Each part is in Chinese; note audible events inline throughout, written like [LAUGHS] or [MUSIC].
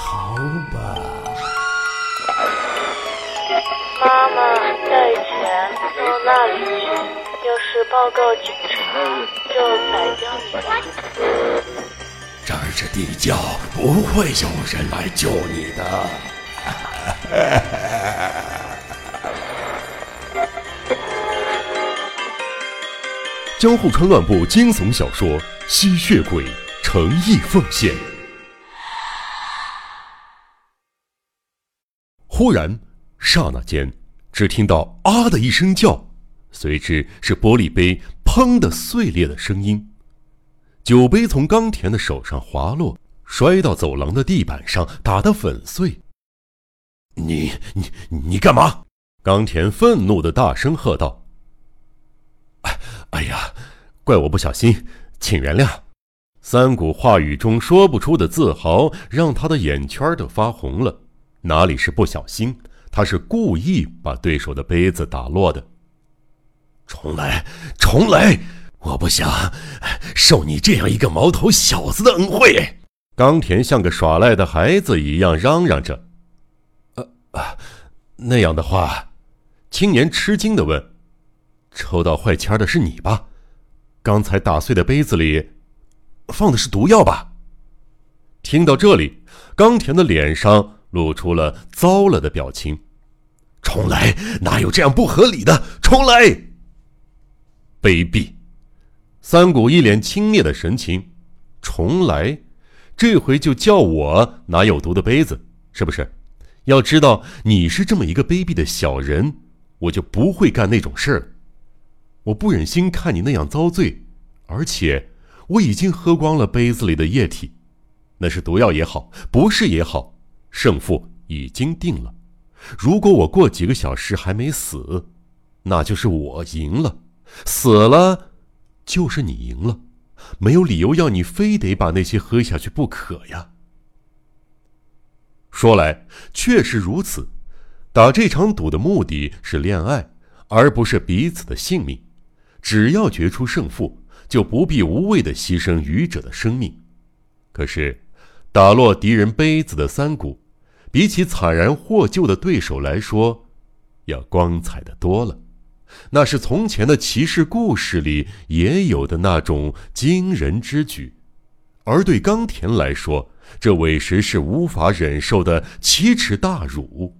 逃吧。妈妈，带钱到那里去，要是报告警察，就宰掉你。这儿是地窖，不会有人来救你的。[LAUGHS] 江户川乱步惊悚小说《吸血鬼》诚意奉献。忽然，刹那间，只听到“啊”的一声叫，随之是玻璃杯“砰”的碎裂的声音，酒杯从冈田的手上滑落，摔到走廊的地板上，打得粉碎。你你你干嘛？冈田愤怒的大声喝道：“哎哎呀，怪我不小心，请原谅。”三谷话语中说不出的自豪，让他的眼圈都发红了。哪里是不小心？他是故意把对手的杯子打落的。重来，重来！我不想受你这样一个毛头小子的恩惠。冈田像个耍赖的孩子一样嚷嚷着。呃啊，那样的话，青年吃惊的问：“抽到坏签的是你吧？刚才打碎的杯子里放的是毒药吧？”听到这里，冈田的脸上。露出了糟了的表情，重来！哪有这样不合理的？重来！卑鄙！三谷一脸轻蔑的神情。重来，这回就叫我拿有毒的杯子，是不是？要知道你是这么一个卑鄙的小人，我就不会干那种事儿。我不忍心看你那样遭罪，而且我已经喝光了杯子里的液体，那是毒药也好，不是也好。胜负已经定了。如果我过几个小时还没死，那就是我赢了；死了，就是你赢了。没有理由要你非得把那些喝下去不可呀。说来确实如此，打这场赌的目的是恋爱，而不是彼此的性命。只要决出胜负，就不必无谓的牺牲愚者的生命。可是。打落敌人杯子的三股，比起惨然获救的对手来说，要光彩的多了。那是从前的骑士故事里也有的那种惊人之举，而对冈田来说，这委实是无法忍受的奇耻大辱。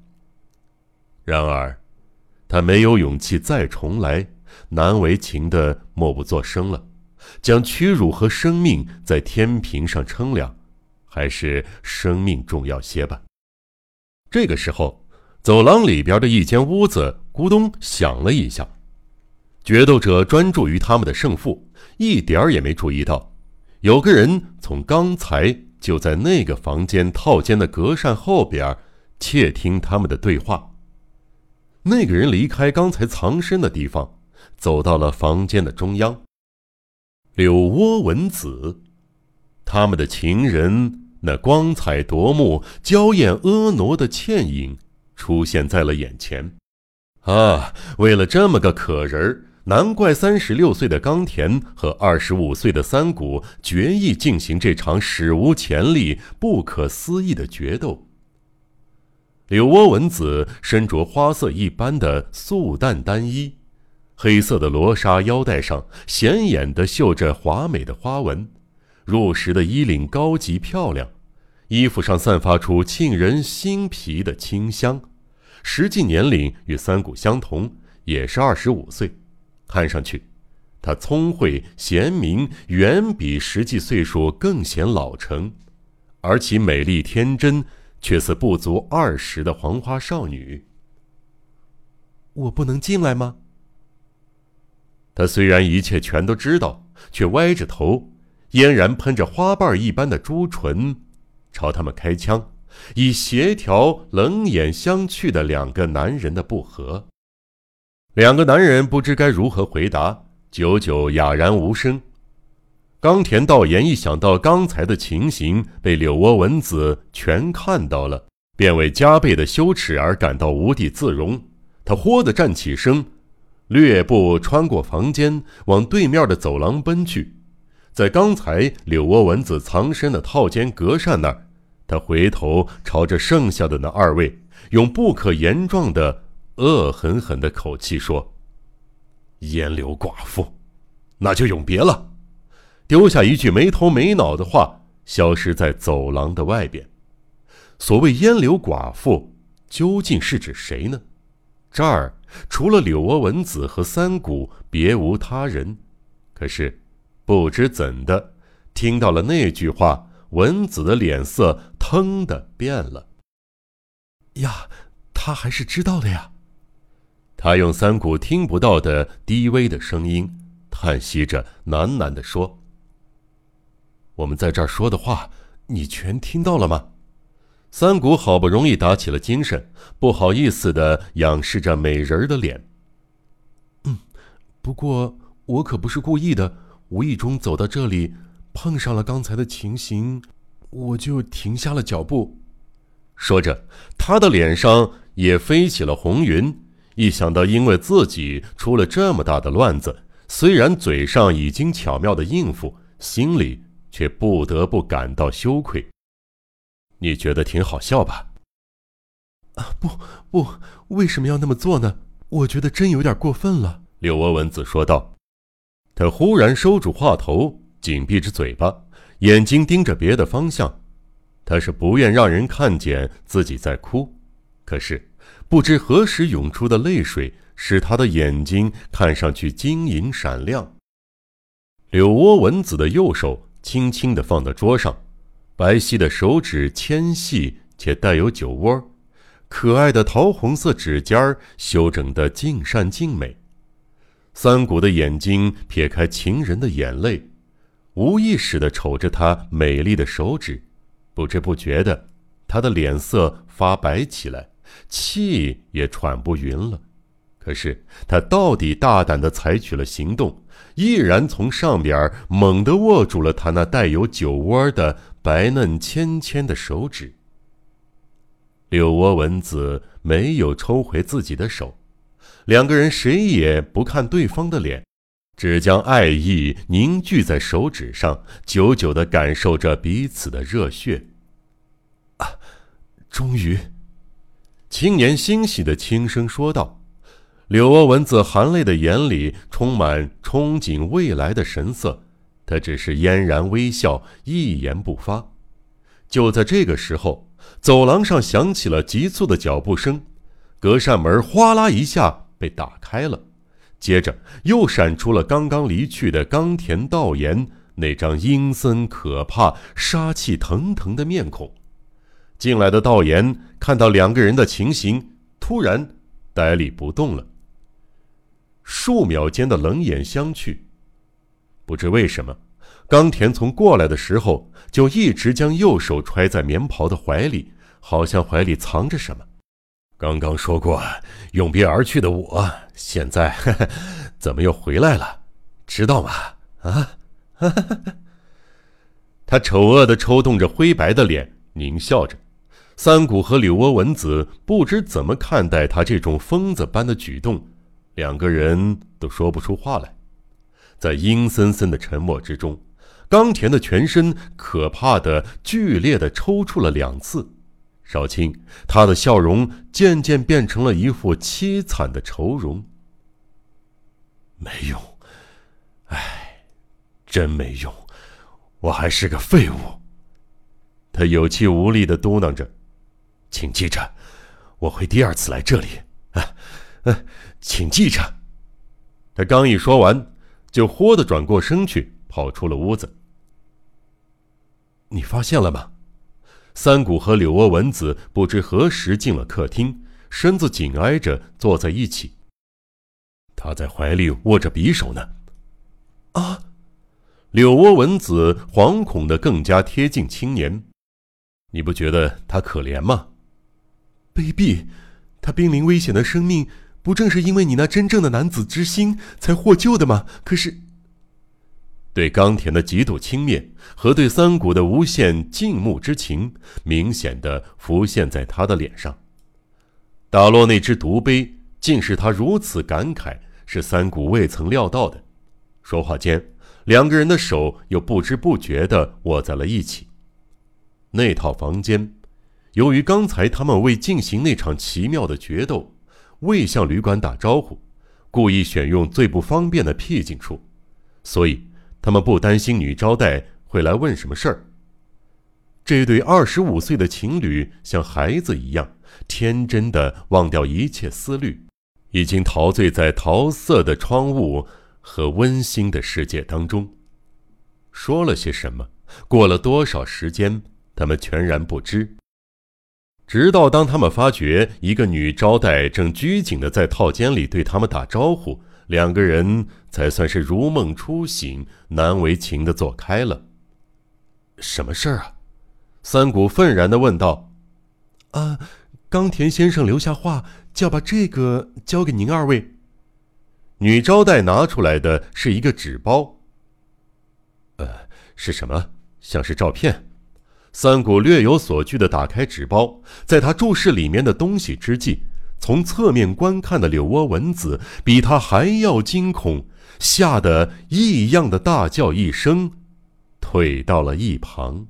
然而，他没有勇气再重来，难为情的默不作声了，将屈辱和生命在天平上称量。还是生命重要些吧。这个时候，走廊里边的一间屋子咕咚响了一下，决斗者专注于他们的胜负，一点儿也没注意到，有个人从刚才就在那个房间套间的隔扇后边窃听他们的对话。那个人离开刚才藏身的地方，走到了房间的中央。柳窝文子，他们的情人。那光彩夺目、娇艳婀娜的倩影出现在了眼前。啊，为了这么个可人儿，难怪三十六岁的冈田和二十五岁的三谷决意进行这场史无前例、不可思议的决斗。柳窝文子身着花色一般的素淡单衣，黑色的罗纱腰带上显眼的绣着华美的花纹。入时的衣领高级漂亮，衣服上散发出沁人心脾的清香，实际年龄与三谷相同，也是二十五岁。看上去，她聪慧贤明，远比实际岁数更显老成，而其美丽天真，却似不足二十的黄花少女。我不能进来吗？他虽然一切全都知道，却歪着头。嫣然喷着花瓣一般的朱唇，朝他们开枪，以协调冷眼相觑的两个男人的不和。两个男人不知该如何回答，久久哑然无声。冈田道彦一想到刚才的情形被柳窝文子全看到了，便为加倍的羞耻而感到无地自容。他豁地站起身，掠步穿过房间，往对面的走廊奔去。在刚才柳窝文子藏身的套间隔扇那儿，他回头朝着剩下的那二位，用不可言状的恶狠狠的口气说：“烟柳寡妇，那就永别了。”丢下一句没头没脑的话，消失在走廊的外边。所谓烟柳寡妇，究竟是指谁呢？这儿除了柳窝文子和三谷，别无他人。可是，不知怎的，听到了那句话，文子的脸色腾的变了。呀，他还是知道的呀。他用三谷听不到的低微的声音，叹息着喃喃地说：“我们在这儿说的话，你全听到了吗？”三谷好不容易打起了精神，不好意思的仰视着美人儿的脸。嗯，不过。我可不是故意的，无意中走到这里，碰上了刚才的情形，我就停下了脚步。说着，他的脸上也飞起了红云。一想到因为自己出了这么大的乱子，虽然嘴上已经巧妙的应付，心里却不得不感到羞愧。你觉得挺好笑吧？啊，不不，为什么要那么做呢？我觉得真有点过分了。柳娥文子说道。他忽然收住话头，紧闭着嘴巴，眼睛盯着别的方向。他是不愿让人看见自己在哭，可是不知何时涌出的泪水使他的眼睛看上去晶莹闪亮。柳窝文子的右手轻轻地放在桌上，白皙的手指纤细且带有酒窝，可爱的桃红色指尖儿修整得尽善尽美。三谷的眼睛撇开情人的眼泪，无意识地瞅着她美丽的手指，不知不觉的，他的脸色发白起来，气也喘不匀了。可是他到底大胆地采取了行动，毅然从上边猛地握住了他那带有酒窝的白嫩纤纤的手指。柳窝文子没有抽回自己的手。两个人谁也不看对方的脸，只将爱意凝聚在手指上，久久的感受着彼此的热血。啊，终于！青年欣喜的轻声说道。柳娥文子含泪的眼里充满憧憬未来的神色，他只是嫣然微笑，一言不发。就在这个时候，走廊上响起了急促的脚步声，隔扇门哗啦一下。被打开了，接着又闪出了刚刚离去的冈田道彦那张阴森可怕、杀气腾腾的面孔。进来的道彦看到两个人的情形，突然呆立不动了。数秒间的冷眼相觑，不知为什么，冈田从过来的时候就一直将右手揣在棉袍的怀里，好像怀里藏着什么。刚刚说过永别而去的我，现在 [LAUGHS] 怎么又回来了？知道吗？啊！[LAUGHS] 他丑恶的抽动着灰白的脸，狞笑着。三谷和柳窝文子不知怎么看待他这种疯子般的举动，两个人都说不出话来。在阴森森的沉默之中，冈田的全身可怕的、剧烈的抽搐了两次。少卿，他的笑容渐渐变成了一副凄惨的愁容。没用，唉，真没用，我还是个废物。他有气无力的嘟囔着：“请记着，我会第二次来这里。啊，啊，请记着。”他刚一说完，就豁地转过身去，跑出了屋子。你发现了吗？三谷和柳窝文子不知何时进了客厅，身子紧挨着坐在一起。他在怀里握着匕首呢。啊！柳窝文子惶恐的更加贴近青年。你不觉得他可怜吗？卑鄙！他濒临危险的生命，不正是因为你那真正的男子之心才获救的吗？可是。对冈田的极度轻蔑和对三谷的无限敬慕之情，明显的浮现在他的脸上。打落那只毒杯，竟是他如此感慨，是三谷未曾料到的。说话间，两个人的手又不知不觉的握在了一起。那套房间，由于刚才他们为进行那场奇妙的决斗，未向旅馆打招呼，故意选用最不方便的僻静处，所以他们不担心女招待会来问什么事儿。这对二十五岁的情侣像孩子一样天真的忘掉一切思虑，已经陶醉在桃色的窗户和温馨的世界当中。说了些什么？过了多少时间？他们全然不知。直到当他们发觉一个女招待正拘谨的在套间里对他们打招呼，两个人才算是如梦初醒，难为情的走开了。什么事儿啊？三谷愤然的问道。啊，冈田先生留下话，叫把这个交给您二位。女招待拿出来的是一个纸包。呃，是什么？像是照片。三谷略有所惧的打开纸包，在他注视里面的东西之际，从侧面观看的柳窝蚊子比他还要惊恐，吓得异样的大叫一声，退到了一旁。